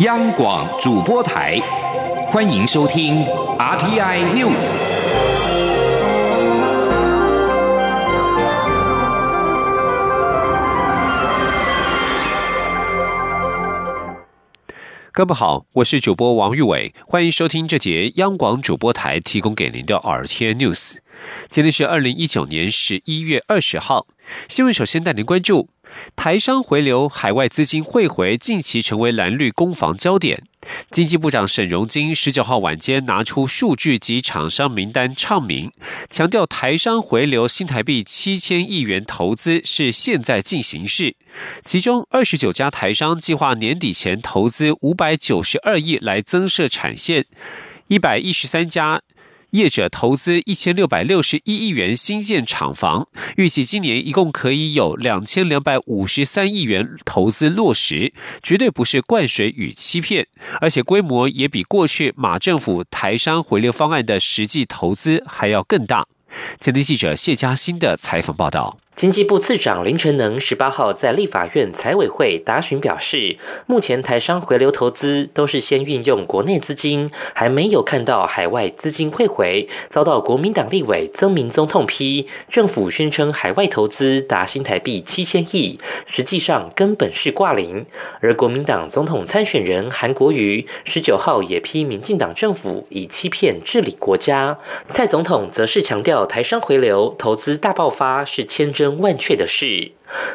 央广主播台，欢迎收听 RTI News。各位好，我是主播王玉伟，欢迎收听这节央广主播台提供给您的 RTI News。今天是二零一九年十一月二十号，新闻首先带您关注。台商回流、海外资金汇回，近期成为蓝绿攻防焦点。经济部长沈荣金十九号晚间拿出数据及厂商名单唱名，强调台商回流新台币七千亿元投资是现在进行式。其中二十九家台商计划年底前投资五百九十二亿来增设产线，一百一十三家。业者投资一千六百六十一亿元新建厂房，预计今年一共可以有两千两百五十三亿元投资落实，绝对不是灌水与欺骗，而且规模也比过去马政府台商回流方案的实际投资还要更大。前天记者谢嘉欣的采访报道。经济部次长林全能十八号在立法院财委会答询表示，目前台商回流投资都是先运用国内资金，还没有看到海外资金汇回，遭到国民党立委曾明宗痛批，政府宣称海外投资达新台币七千亿，实际上根本是挂零。而国民党总统参选人韩国瑜十九号也批民进党政府以欺骗治理国家，蔡总统则是强调台商回流投资大爆发是千真。万确的事。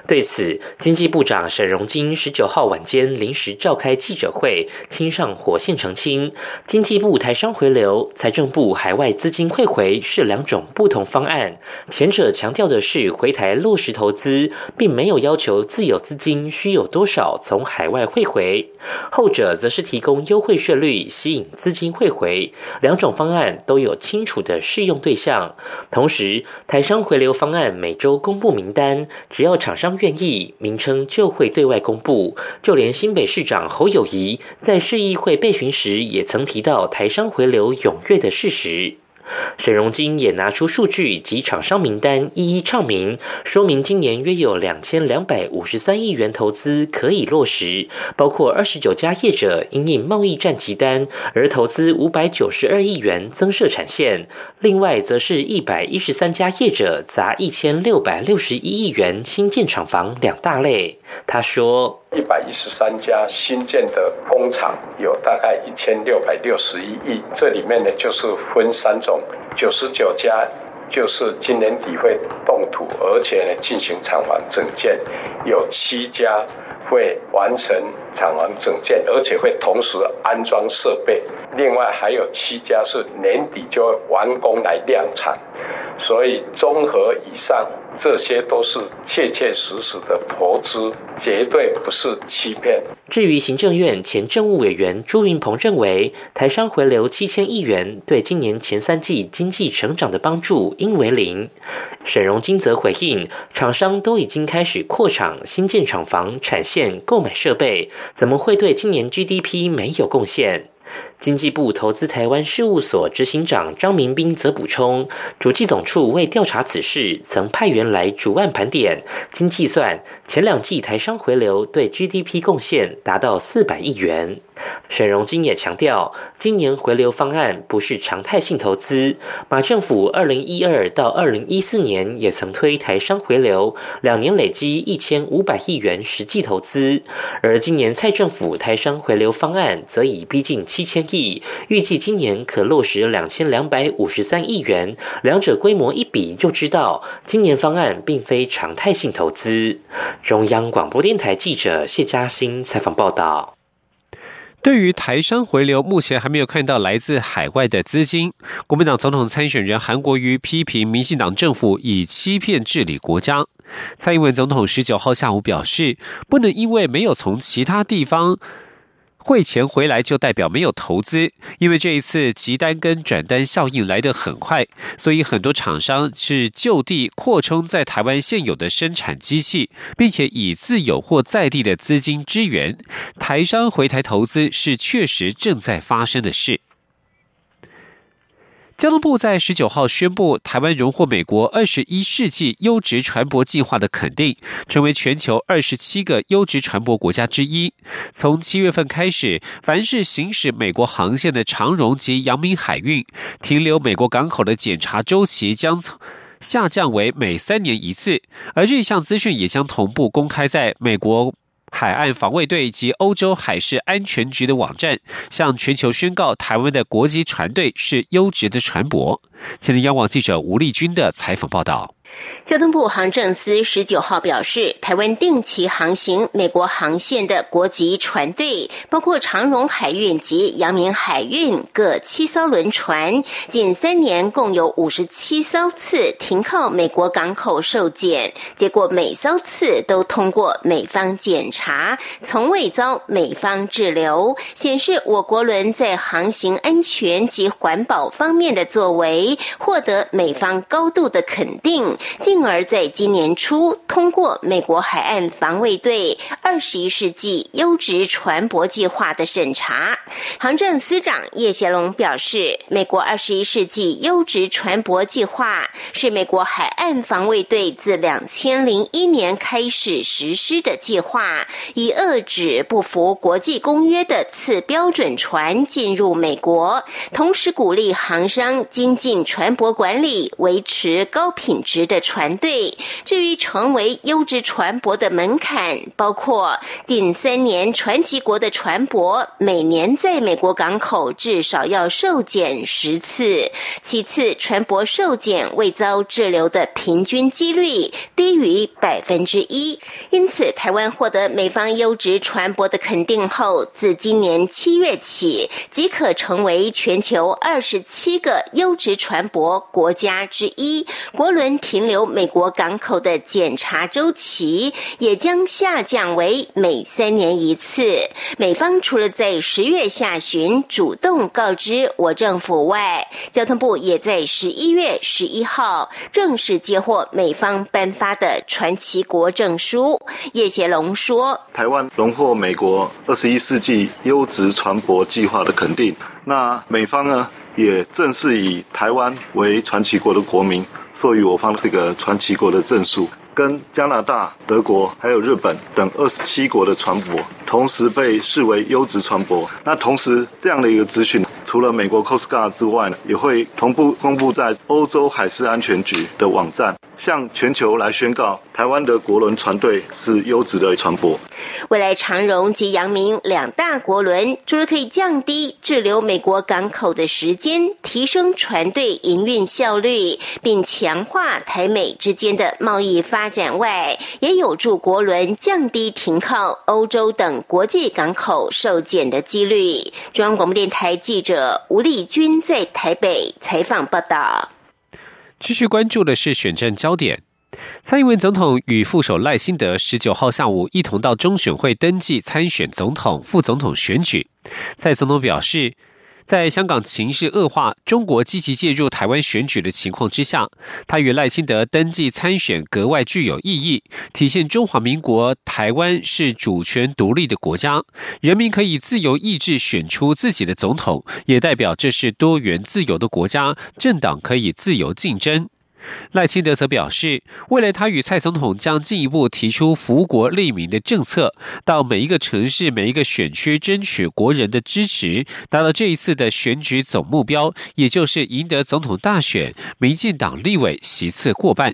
对此，经济部长沈荣金十九号晚间临时召开记者会，亲上火线澄清，经济部台商回流、财政部海外资金汇回是两种不同方案。前者强调的是回台落实投资，并没有要求自有资金需有多少从海外汇回；后者则是提供优惠税率吸引资金汇回。两种方案都有清楚的适用对象。同时，台商回流方案每周公布名单，只要厂商愿意，名称就会对外公布。就连新北市长侯友谊在市议会备询时，也曾提到台商回流踊跃的事实。沈荣金也拿出数据及厂商名单，一一唱明，说明今年约有两千两百五十三亿元投资可以落实，包括二十九家业者因应贸易战急单而投资五百九十二亿元增设产线，另外则是一百一十三家业者砸一千六百六十一亿元新建厂房两大类。他说。一百一十三家新建的工厂，有大概一千六百六十一亿。这里面呢，就是分三种，九十九家就是今年底会动土，而且呢进行厂房整建，有七家会完成厂房整建，而且会同时安装设备。另外还有七家是年底就会完工来量产。所以综合以上。这些都是切切实实的投资，绝对不是欺骗。至于行政院前政务委员朱云鹏认为，台商回流七千亿元对今年前三季经济成长的帮助应为零。沈荣金则回应，厂商都已经开始扩厂、新建厂房、产线、购买设备，怎么会对今年 GDP 没有贡献？经济部投资台湾事务所执行长张明斌则补充，主计总处为调查此事，曾派员来主案盘点，经计算，前两季台商回流对 GDP 贡献达到四百亿元。沈荣金也强调，今年回流方案不是常态性投资。马政府二零一二到二零一四年也曾推台商回流，两年累积一千五百亿元实际投资。而今年蔡政府台商回流方案则已逼近七千预计今年可落实两千两百五十三亿元。两者规模一比，就知道今年方案并非常态性投资。中央广播电台记者谢嘉欣采访报道。对于台商回流，目前还没有看到来自海外的资金。国民党总统参选人韩国瑜批评民进党政府以欺骗治理国家。蔡英文总统十九号下午表示，不能因为没有从其他地方。汇钱回来就代表没有投资，因为这一次急单跟转单效应来得很快，所以很多厂商是就地扩充在台湾现有的生产机器，并且以自有或在地的资金支援台商回台投资，是确实正在发生的事。交通部在十九号宣布，台湾荣获美国二十一世纪优质船舶计划的肯定，成为全球二十七个优质船舶国家之一。从七月份开始，凡是行驶美国航线的长荣及阳明海运停留美国港口的检查周期将下降为每三年一次，而这项资讯也将同步公开在美国。海岸防卫队及欧洲海事安全局的网站向全球宣告，台湾的国际船队是优质的船舶。今天，央网记者吴丽君的采访报道。交通部航政司十九号表示，台湾定期航行美国航线的国籍船队，包括长荣海运及阳明海运各七艘轮船，近三年共有五十七艘次停靠美国港口受检，结果每艘次都通过美方检查，从未遭美方滞留，显示我国轮在航行安全及环保方面的作为，获得美方高度的肯定。进而在今年初通过美国海岸防卫队二十一世纪优质船舶计划的审查。航政司长叶贤龙表示，美国二十一世纪优质船舶计划是美国海岸防卫队自两千零一年开始实施的计划，以遏制不符国际公约的次标准船进入美国，同时鼓励航商精进船舶管理，维持高品质。的船队，至于成为优质船舶的门槛，包括近三年传奇国的船舶每年在美国港口至少要受检十次；其次，船舶受检未遭滞留的平均几率低于百分之一。因此，台湾获得美方优质船舶的肯定后，自今年七月起，即可成为全球二十七个优质船舶国家之一。国轮停。留美国港口的检查周期也将下降为每三年一次。美方除了在十月下旬主动告知我政府外，交通部也在十一月十一号正式接获美方颁发的传奇国证书。叶协龙说：“台湾荣获美国二十一世纪优质船舶计划的肯定。那美方呢，也正式以台湾为传奇国的国民。”授予我方这个传奇国的证书，跟加拿大、德国还有日本等二十七国的船舶同时被视为优质船舶。那同时这样的一个资讯，除了美国 Coast Guard 之外呢，也会同步公布在欧洲海事安全局的网站。向全球来宣告，台湾的国轮船队是优质的船舶。未来长荣及阳明两大国轮，除了可以降低滞留美国港口的时间，提升船队营运效率，并强化台美之间的贸易发展外，也有助国轮降低停靠欧洲等国际港口受检的几率。中央广播电台记者吴丽君在台北采访报道。继续关注的是选战焦点。蔡英文总统与副手赖清德十九号下午一同到中选会登记参选总统、副总统选举。蔡总统表示。在香港情势恶化、中国积极介入台湾选举的情况之下，他与赖清德登记参选格外具有意义，体现中华民国台湾是主权独立的国家，人民可以自由意志选出自己的总统，也代表这是多元自由的国家，政党可以自由竞争。赖清德则表示，未来他与蔡总统将进一步提出福国利民的政策，到每一个城市、每一个选区争取国人的支持，达到这一次的选举总目标，也就是赢得总统大选，民进党立委席次过半。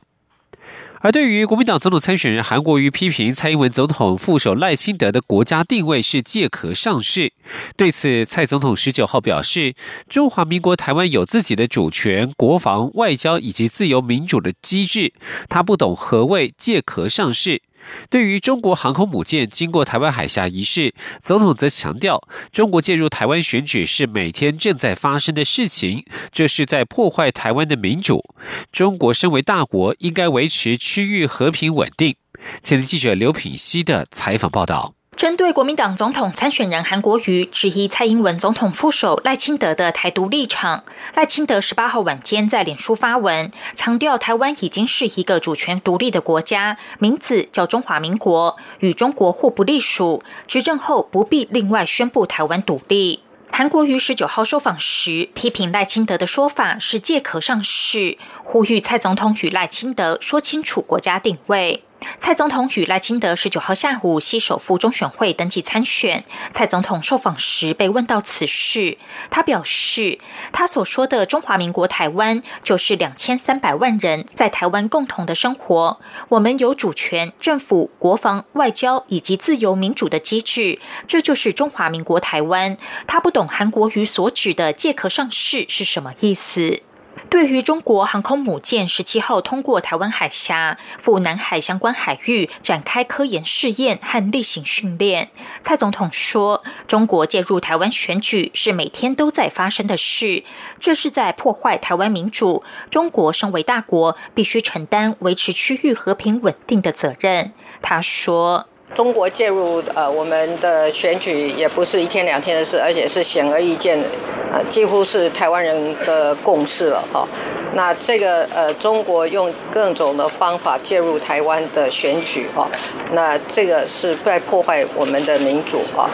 而对于国民党总统参选人韩国瑜批评蔡英文总统副手赖清德的国家定位是借壳上市，对此蔡总统十九号表示，中华民国台湾有自己的主权、国防、外交以及自由民主的机制，他不懂何谓借壳上市。对于中国航空母舰经过台湾海峡一事，总统则强调，中国介入台湾选举是每天正在发生的事情，这是在破坏台湾的民主。中国身为大国，应该维持区域和平稳定。前记者刘品希的采访报道。针对国民党总统参选人韩国瑜质疑蔡英文总统副手赖清德的台独立场，赖清德十八号晚间在脸书发文，强调台湾已经是一个主权独立的国家，名字叫中华民国，与中国互不隶属，执政后不必另外宣布台湾独立。韩国瑜十九号受访时批评赖清德的说法是借壳上市，呼吁蔡总统与赖清德说清楚国家定位。蔡总统与赖清德十九号下午携手赴中选会登记参选。蔡总统受访时被问到此事，他表示，他所说的中华民国台湾就是两千三百万人在台湾共同的生活，我们有主权、政府、国防、外交以及自由民主的机制，这就是中华民国台湾。他不懂韩国瑜所指的借壳上市是什么意思。对于中国航空母舰十七号通过台湾海峡赴南海相关海域展开科研试验和例行训练，蔡总统说：“中国介入台湾选举是每天都在发生的事，这是在破坏台湾民主。中国身为大国，必须承担维持区域和平稳定的责任。”他说。中国介入呃我们的选举也不是一天两天的事，而且是显而易见的，呃几乎是台湾人的共识了哈。那这个呃中国用各种的方法介入台湾的选举哈，那这个是在破坏我们的民主哈。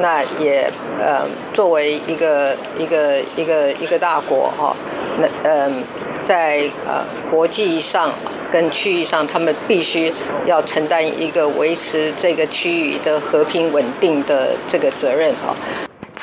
那也呃作为一个一个一个一个大国哈，那嗯在呃国际上。跟区域上，他们必须要承担一个维持这个区域的和平稳定的这个责任哈。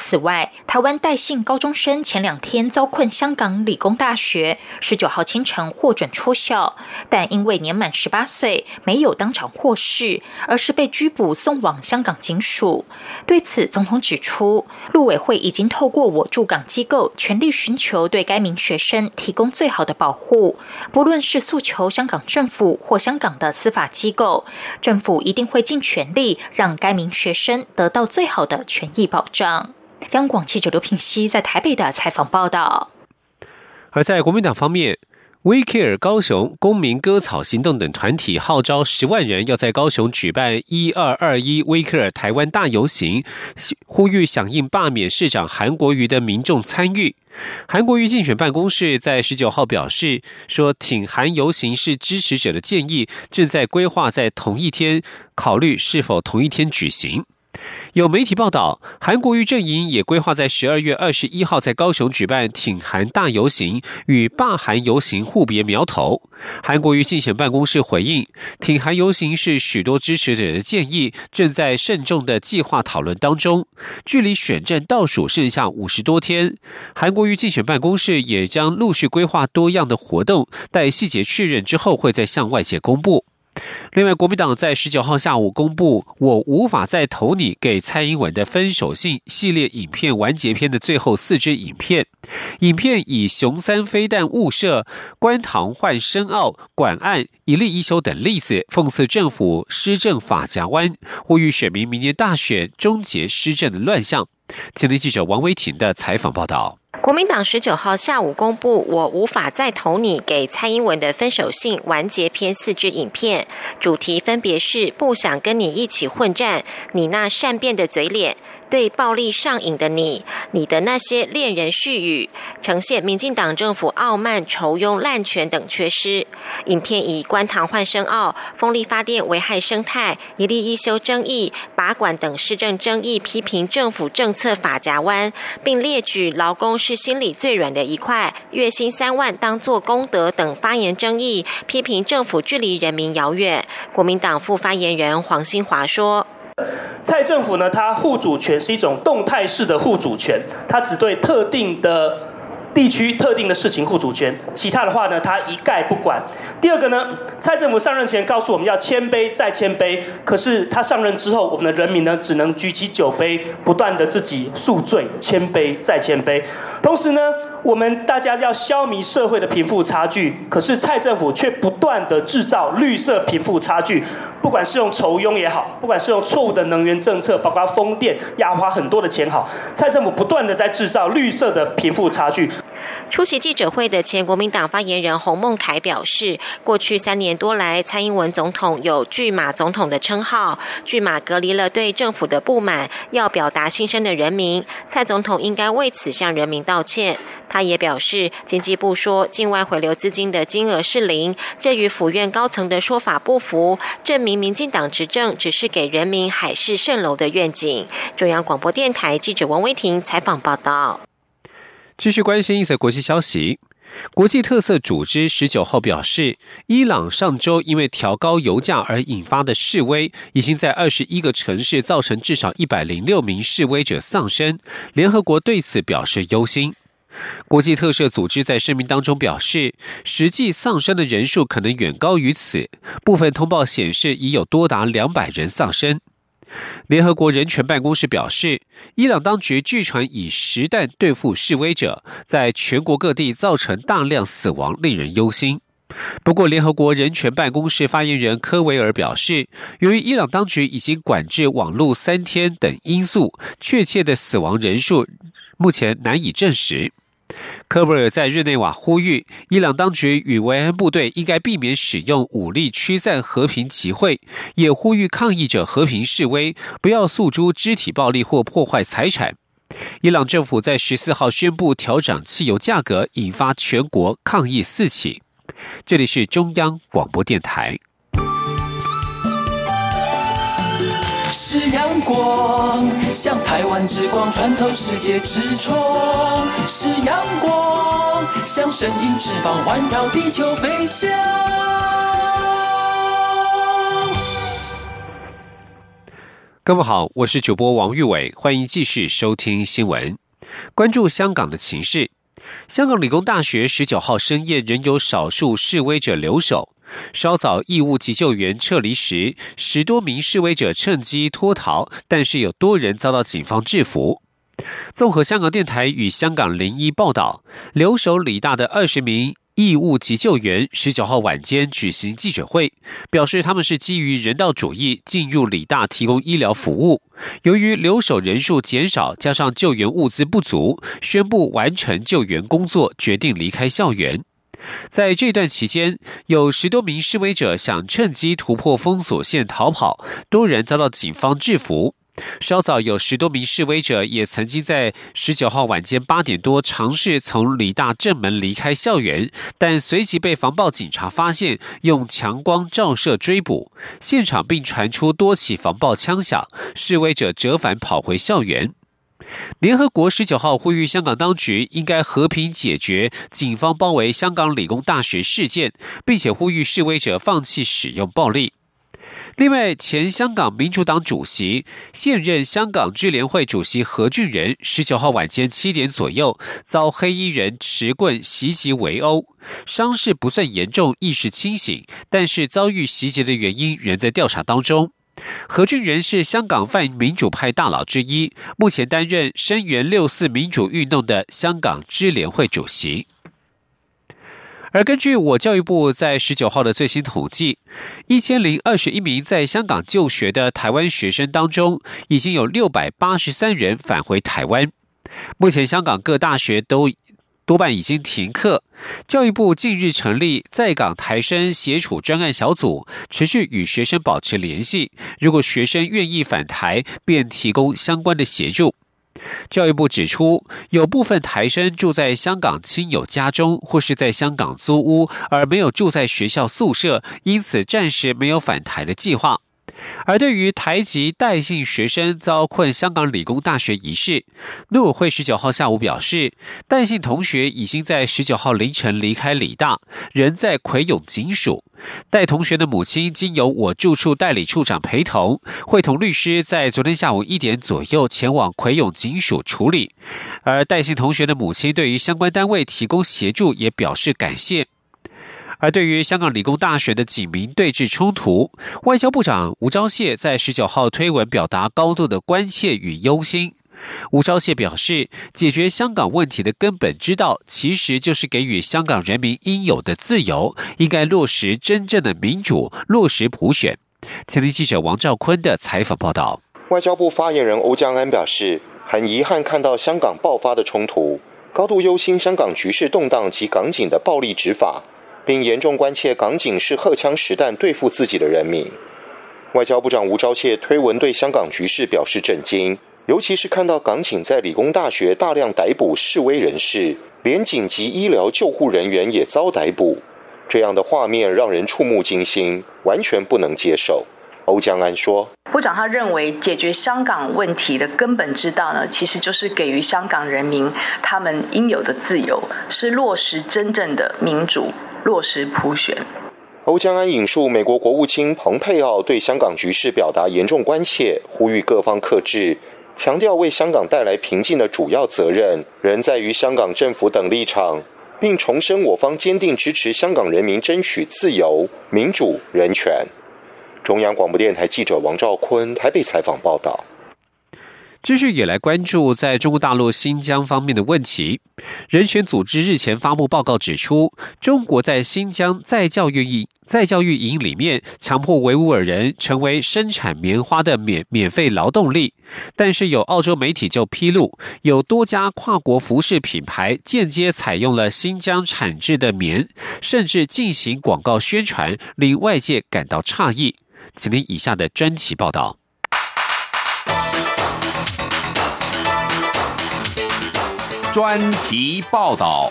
此外，台湾戴姓高中生前两天遭困香港理工大学，十九号清晨获准出校，但因为年满十八岁，没有当场获释，而是被拘捕送往香港警署。对此，总统指出，陆委会已经透过我驻港机构，全力寻求对该名学生提供最好的保护，不论是诉求香港政府或香港的司法机构，政府一定会尽全力让该名学生得到最好的权益保障。央广记者刘品熙在台北的采访报道。而在国民党方面，We Care 高雄公民割草行动等团体号召十万人要在高雄举办“一二二一 We Care 台湾大游行”，呼吁响应罢免市长韩国瑜的民众参与。韩国瑜竞选办公室在十九号表示说，挺韩游行是支持者的建议，正在规划在同一天考虑是否同一天举行。有媒体报道，韩国瑜阵营也规划在十二月二十一号在高雄举办挺韩大游行，与罢韩游行互别苗头。韩国瑜竞选办公室回应，挺韩游行是许多支持者的建议，正在慎重的计划讨论当中。距离选战倒数剩下五十多天，韩国瑜竞选办公室也将陆续规划多样的活动，待细节确认之后，会再向外界公布。另外，国民党在十九号下午公布“我无法再投你”给蔡英文的分手信系列影片完结篇的最后四支影片。影片以熊三飞弹误射、关堂换深奥、管案一例一休等例子，讽刺政府施政法夹弯，呼吁选民明年大选终结施政的乱象。前天记者王维婷的采访报道。国民党十九号下午公布“我无法再投你”给蔡英文的分手信完结篇四支影片，主题分别是“不想跟你一起混战”、“你那善变的嘴脸”。对暴力上瘾的你，你的那些恋人絮语，呈现民进党政府傲慢、仇庸、滥权等缺失。影片以官塘换生澳、风力发电危害生态、一例一修争议、拔管等市政争议，批评政府政策法夹弯，并列举劳工是心里最软的一块，月薪三万当做功德等发言争议，批评政府距离人民遥远。国民党副发言人黄新华说。蔡政府呢，它护主权是一种动态式的护主权，它只对特定的。地区特定的事情护主权，其他的话呢，他一概不管。第二个呢，蔡政府上任前告诉我们要谦卑再谦卑，可是他上任之后，我们的人民呢，只能举起酒杯，不断的自己宿醉，谦卑再谦卑。同时呢，我们大家要消弭社会的贫富差距，可是蔡政府却不断的制造绿色贫富差距，不管是用筹庸也好，不管是用错误的能源政策，包括风电压花很多的钱好，蔡政府不断的在制造绿色的贫富差距。出席记者会的前国民党发言人洪孟凯表示，过去三年多来，蔡英文总统有“巨马总统”的称号，巨马隔离了对政府的不满，要表达心声的人民。蔡总统应该为此向人民道歉。他也表示，经济部说境外回流资金的金额是零，这与府院高层的说法不符，证明民进党执政只是给人民海市蜃楼的愿景。中央广播电台记者王威婷采访报道。继续关心一则国际消息。国际特色组织十九号表示，伊朗上周因为调高油价而引发的示威，已经在二十一个城市造成至少一百零六名示威者丧生。联合国对此表示忧心。国际特赦组织在声明当中表示，实际丧生的人数可能远高于此，部分通报显示已有多达两百人丧生。联合国人权办公室表示，伊朗当局据传以实弹对付示威者，在全国各地造成大量死亡，令人忧心。不过，联合国人权办公室发言人科维尔表示，由于伊朗当局已经管制网络三天等因素，确切的死亡人数目前难以证实。科维尔在日内瓦呼吁伊朗当局与维安部队应该避免使用武力驱散和平集会，也呼吁抗议者和平示威，不要诉诸肢体暴力或破坏财产。伊朗政府在十四号宣布调涨汽油价格，引发全国抗议四起。这里是中央广播电台。阳光，像台湾之光穿透世界之窗；是阳光，像神鹰翅膀环绕地球飞翔。各位好，我是主播王玉伟，欢迎继续收听新闻，关注香港的情势。香港理工大学十九号深夜仍有少数示威者留守。稍早，义务急救员撤离时，十多名示威者趁机脱逃，但是有多人遭到警方制服。综合香港电台与香港零一报道，留守理大的二十名义务急救员十九号晚间举行记者会，表示他们是基于人道主义进入理大提供医疗服务。由于留守人数减少，加上救援物资不足，宣布完成救援工作，决定离开校园。在这段期间，有十多名示威者想趁机突破封锁线逃跑，多人遭到警方制服。稍早，有十多名示威者也曾经在十九号晚间八点多尝试从理大正门离开校园，但随即被防暴警察发现，用强光照射追捕，现场并传出多起防暴枪响，示威者折返跑回校园。联合国十九号呼吁香港当局应该和平解决警方包围香港理工大学事件，并且呼吁示威者放弃使用暴力。另外，前香港民主党主席、现任香港智联会主席何俊仁十九号晚间七点左右遭黑衣人持棍袭击围殴，伤势不算严重，意识清醒，但是遭遇袭击的原因仍在调查当中。何俊仁是香港泛民主派大佬之一，目前担任声援六四民主运动的香港支联会主席。而根据我教育部在十九号的最新统计，一千零二十一名在香港就学的台湾学生当中，已经有六百八十三人返回台湾。目前香港各大学都。多半已经停课。教育部近日成立在港台生协处专案小组，持续与学生保持联系。如果学生愿意返台，便提供相关的协助。教育部指出，有部分台生住在香港亲友家中，或是在香港租屋，而没有住在学校宿舍，因此暂时没有返台的计划。而对于台籍代姓学生遭困香港理工大学一事，陆委会十九号下午表示，代姓同学已经在十九号凌晨离开理大，仍在葵涌警署。代同学的母亲经由我住处代理处长陪同，会同律师在昨天下午一点左右前往葵涌警署处理。而代姓同学的母亲对于相关单位提供协助也表示感谢。而对于香港理工大学的警民对峙冲突，外交部长吴钊燮在十九号推文表达高度的关切与忧心。吴钊燮表示，解决香港问题的根本之道，其实就是给予香港人民应有的自由，应该落实真正的民主，落实普选。前听记者王兆坤的采访报道。外交部发言人欧江安表示，很遗憾看到香港爆发的冲突，高度忧心香港局势动荡及港警的暴力执法。并严重关切港警是荷枪实弹对付自己的人民。外交部长吴钊燮推文对香港局势表示震惊，尤其是看到港警在理工大学大量逮捕示威人士，连紧急医疗救护人员也遭逮捕，这样的画面让人触目惊心，完全不能接受。欧江安说：“部长他认为，解决香港问题的根本之道呢，其实就是给予香港人民他们应有的自由，是落实真正的民主，落实普选。”欧江安引述美国国务卿蓬佩奥对香港局势表达严重关切，呼吁各方克制，强调为香港带来平静的主要责任仍在于香港政府等立场，并重申我方坚定支持香港人民争取自由、民主、人权。中央广播电台记者王兆坤台北采访报道。继续也来关注在中国大陆新疆方面的问题。人权组织日前发布报告指出，中国在新疆再教育营再教育营里面强迫维吾尔人成为生产棉花的免免费劳动力。但是有澳洲媒体就披露，有多家跨国服饰品牌间接采用了新疆产制的棉，甚至进行广告宣传，令外界感到诧异。请听以下的专题报道。专题报道。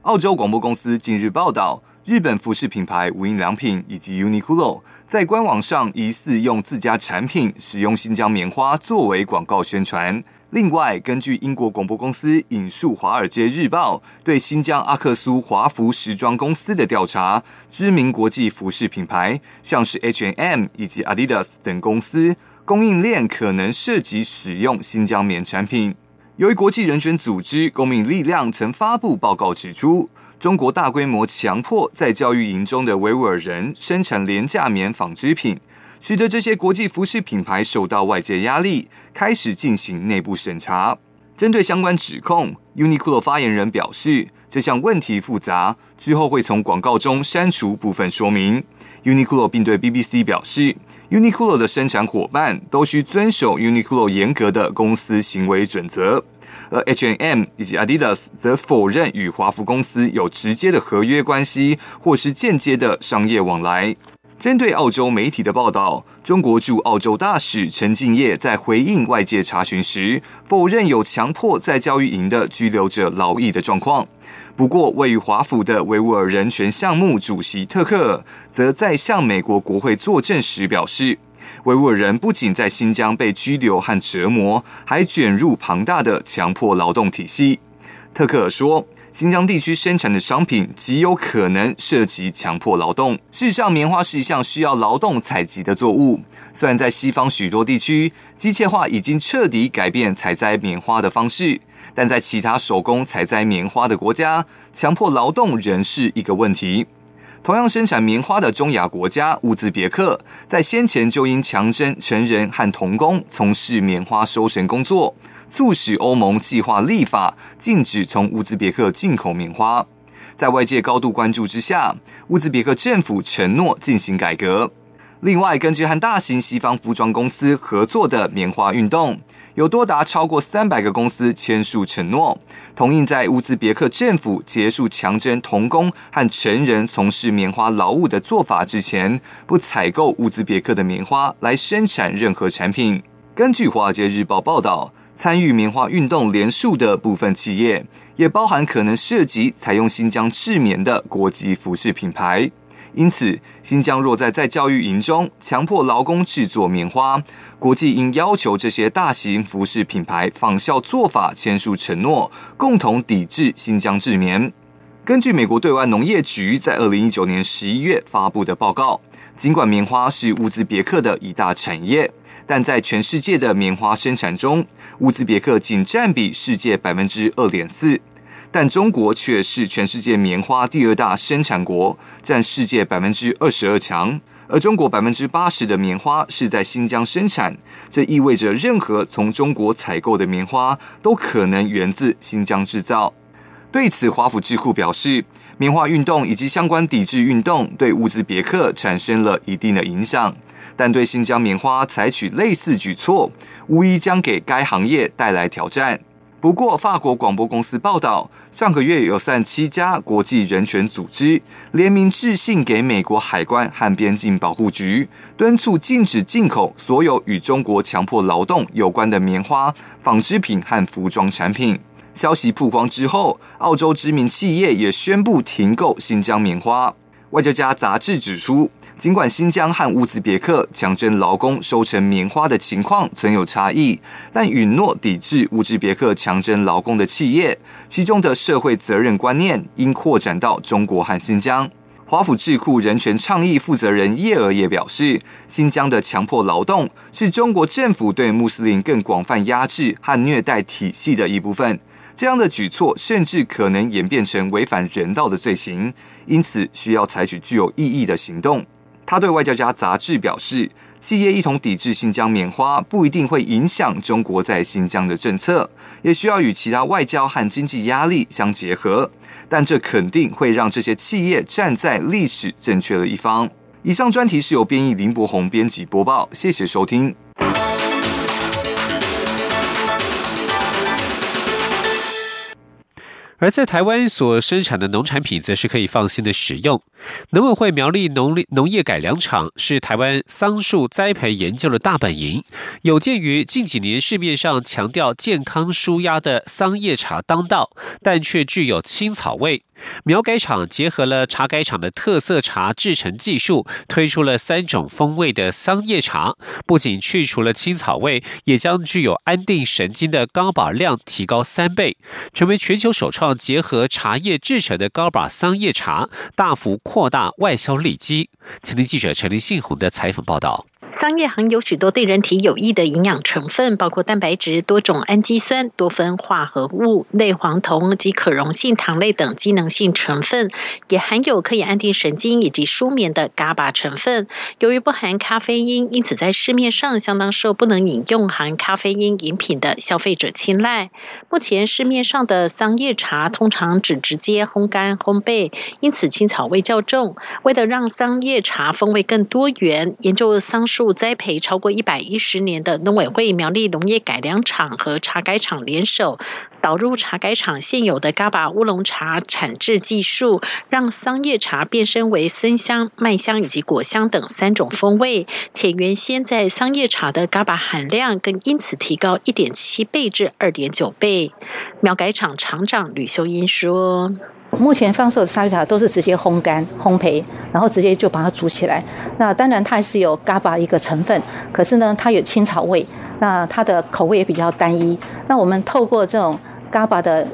澳洲广播公司近日报道，日本服饰品牌无印良品以及 Uniqlo 在官网上疑似用自家产品使用新疆棉花作为广告宣传。另外，根据英国广播公司引述《华尔街日报》对新疆阿克苏华服时装公司的调查，知名国际服饰品牌像是 H&M 以及 Adidas 等公司。供应链可能涉及使用新疆棉产品。由于国际人权组织公民力量曾发布报告指出，中国大规模强迫在教育营中的维吾尔人生产廉价棉纺织品，使得这些国际服饰品牌受到外界压力，开始进行内部审查。针对相关指控，Uniqlo 发言人表示，这项问题复杂，之后会从广告中删除部分说明。Uniqlo 并对 BBC 表示。Uniqlo 的生产伙伴都需遵守 Uniqlo 严格的公司行为准则，而 H&M 以及 Adidas 则否认与华服公司有直接的合约关系或是间接的商业往来。针对澳洲媒体的报道，中国驻澳洲大使陈敬业在回应外界查询时，否认有强迫在教育营的拘留者劳役的状况。不过，位于华府的维吾尔人权项目主席特克尔，则在向美国国会作证时表示，维吾尔人不仅在新疆被拘留和折磨，还卷入庞大的强迫劳动体系。特克尔说。新疆地区生产的商品极有可能涉及强迫劳动。事实上，棉花是一项需要劳动采集的作物。虽然在西方许多地区，机械化已经彻底改变采摘棉花的方式，但在其他手工采摘棉花的国家，强迫劳动仍是一个问题。同样生产棉花的中亚国家乌兹别克，在先前就因强征成人和童工从事棉花收成工作。促使欧盟计划立法禁止从乌兹别克进口棉花。在外界高度关注之下，乌兹别克政府承诺进行改革。另外，根据和大型西方服装公司合作的棉花运动，有多达超过三百个公司签署承诺，同意在乌兹别克政府结束强征童工和成人从事棉花劳务的做法之前，不采购乌兹别克的棉花来生产任何产品。根据《华尔街日报》报道。参与棉花运动连数的部分企业，也包含可能涉及采用新疆制棉的国际服饰品牌。因此，新疆若在在教育营中强迫劳工制作棉花，国际应要求这些大型服饰品牌仿效做法，签署承诺，共同抵制新疆制棉。根据美国对外农业局在二零一九年十一月发布的报告，尽管棉花是乌兹别克的一大产业。但在全世界的棉花生产中，乌兹别克仅占比世界百分之二点四，但中国却是全世界棉花第二大生产国，占世界百分之二十二强。而中国百分之八十的棉花是在新疆生产，这意味着任何从中国采购的棉花都可能源自新疆制造。对此，华府智库表示，棉花运动以及相关抵制运动对乌兹别克产生了一定的影响。但对新疆棉花采取类似举措，无疑将给该行业带来挑战。不过，法国广播公司报道，上个月有三七家国际人权组织联名致信给美国海关和边境保护局，敦促禁止进口所有与中国强迫劳动有关的棉花、纺织品和服装产品。消息曝光之后，澳洲知名企业也宣布停购新疆棉花。外交家杂志指出。尽管新疆和乌兹别克强征劳工收成棉花的情况存有差异，但允诺抵制乌兹别克强征劳工的企业，其中的社会责任观念应扩展到中国和新疆。华府智库人权倡议负责人叶尔也表示，新疆的强迫劳动是中国政府对穆斯林更广泛压制和虐待体系的一部分。这样的举措甚至可能演变成违反人道的罪行，因此需要采取具有意义的行动。他对外交家杂志表示，企业一同抵制新疆棉花不一定会影响中国在新疆的政策，也需要与其他外交和经济压力相结合，但这肯定会让这些企业站在历史正确的一方。以上专题是由编译林博宏编辑播报，谢谢收听。而在台湾所生产的农产品，则是可以放心的使用。农委会苗栗农农业改良场是台湾桑树栽培研究的大本营。有鉴于近几年市面上强调健康舒压的桑叶茶当道，但却具有青草味。苗改厂结合了茶改厂的特色茶制成技术，推出了三种风味的桑叶茶，不仅去除了青草味，也将具有安定神经的高保量提高三倍，成为全球首创结合茶叶制成的高把桑叶茶，大幅扩大外销利基。请听记者陈林信宏的采访报道。桑叶含有许多对人体有益的营养成分，包括蛋白质、多种氨基酸、多酚化合物、类黄酮及可溶性糖类等机能性成分，也含有可以安定神经以及舒眠的嘎巴成分。由于不含咖啡因，因此在市面上相当受不能饮用含咖啡因饮品的消费者青睐。目前市面上的桑叶茶通常只直接烘干烘焙，因此青草味较重。为了让桑叶茶风味更多元，研究桑树。栽培超过一百一十年的农委会苗栗农业改良厂和茶改厂联手，导入茶改厂现有的嘎巴乌龙茶产制技术，让桑叶茶变身为森香、麦香以及果香等三种风味，且原先在桑叶茶的嘎巴含量更因此提高一点七倍至二点九倍。苗改厂厂长吕秀英说。目前放售的沙叶茶都是直接烘干、烘焙，然后直接就把它煮起来。那当然它还是有 GABA 一个成分，可是呢，它有青草味，那它的口味也比较单一。那我们透过这种咖巴的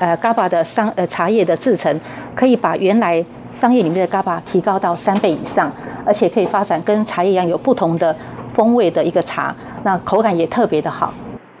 呃咖巴的商呃茶叶的制成，可以把原来商业里面的咖巴提高到三倍以上，而且可以发展跟茶叶一样有不同的风味的一个茶，那口感也特别的好。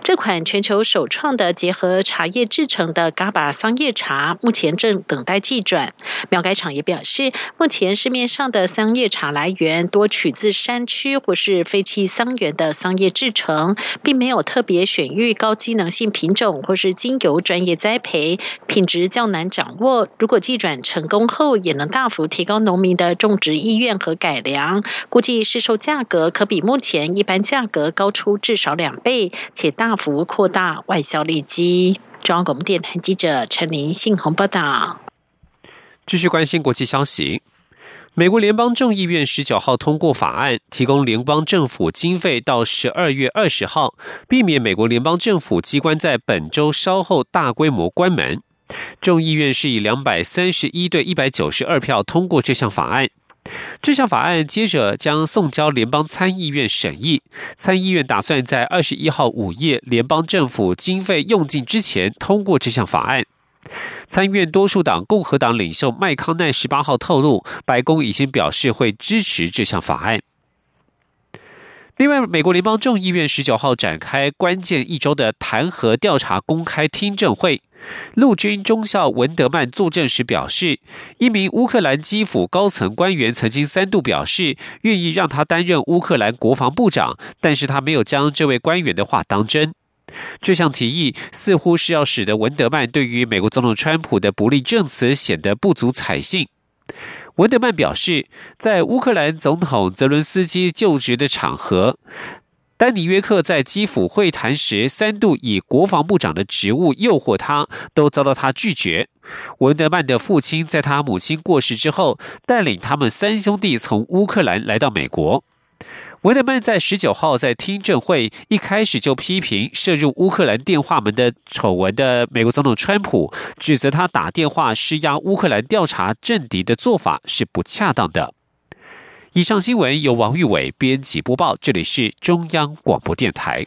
这款全球首创的结合茶叶制成的嘎巴桑叶茶，目前正等待寄转。苗改厂也表示，目前市面上的桑叶茶来源多取自山区或是废弃桑园的桑叶制成，并没有特别选育高机能性品种或是精油专业栽培，品质较难掌握。如果寄转成功后，也能大幅提高农民的种植意愿和改良。估计市售价格可比目前一般价格高出至少两倍，且大。大幅扩大外销利基。中央广播电台记者陈林信宏报道。继续关心国际消息，美国联邦众议院十九号通过法案，提供联邦政府经费到十二月二十号，避免美国联邦政府机关在本周稍后大规模关门。众议院是以两百三十一对一百九十二票通过这项法案。这项法案接着将送交联邦参议院审议。参议院打算在二十一号午夜联邦政府经费用尽之前通过这项法案。参议院多数党共和党领袖麦康奈十八号透露，白宫已经表示会支持这项法案。另外，美国联邦众议院十九号展开关键一周的弹劾调查公开听证会。陆军中校文德曼作证时表示，一名乌克兰基辅高层官员曾经三度表示愿意让他担任乌克兰国防部长，但是他没有将这位官员的话当真。这项提议似乎是要使得文德曼对于美国总统川普的不利证词显得不足采信。文德曼表示，在乌克兰总统泽伦斯基就职的场合。丹尼约克在基辅会谈时三度以国防部长的职务诱惑他，都遭到他拒绝。文德曼的父亲在他母亲过世之后，带领他们三兄弟从乌克兰来到美国。文德曼在十九号在听证会一开始就批评涉入乌克兰电话门的丑闻的美国总统川普，指责他打电话施压乌克兰调查政敌的做法是不恰当的。以上新闻由王玉伟编辑播报，这里是中央广播电台。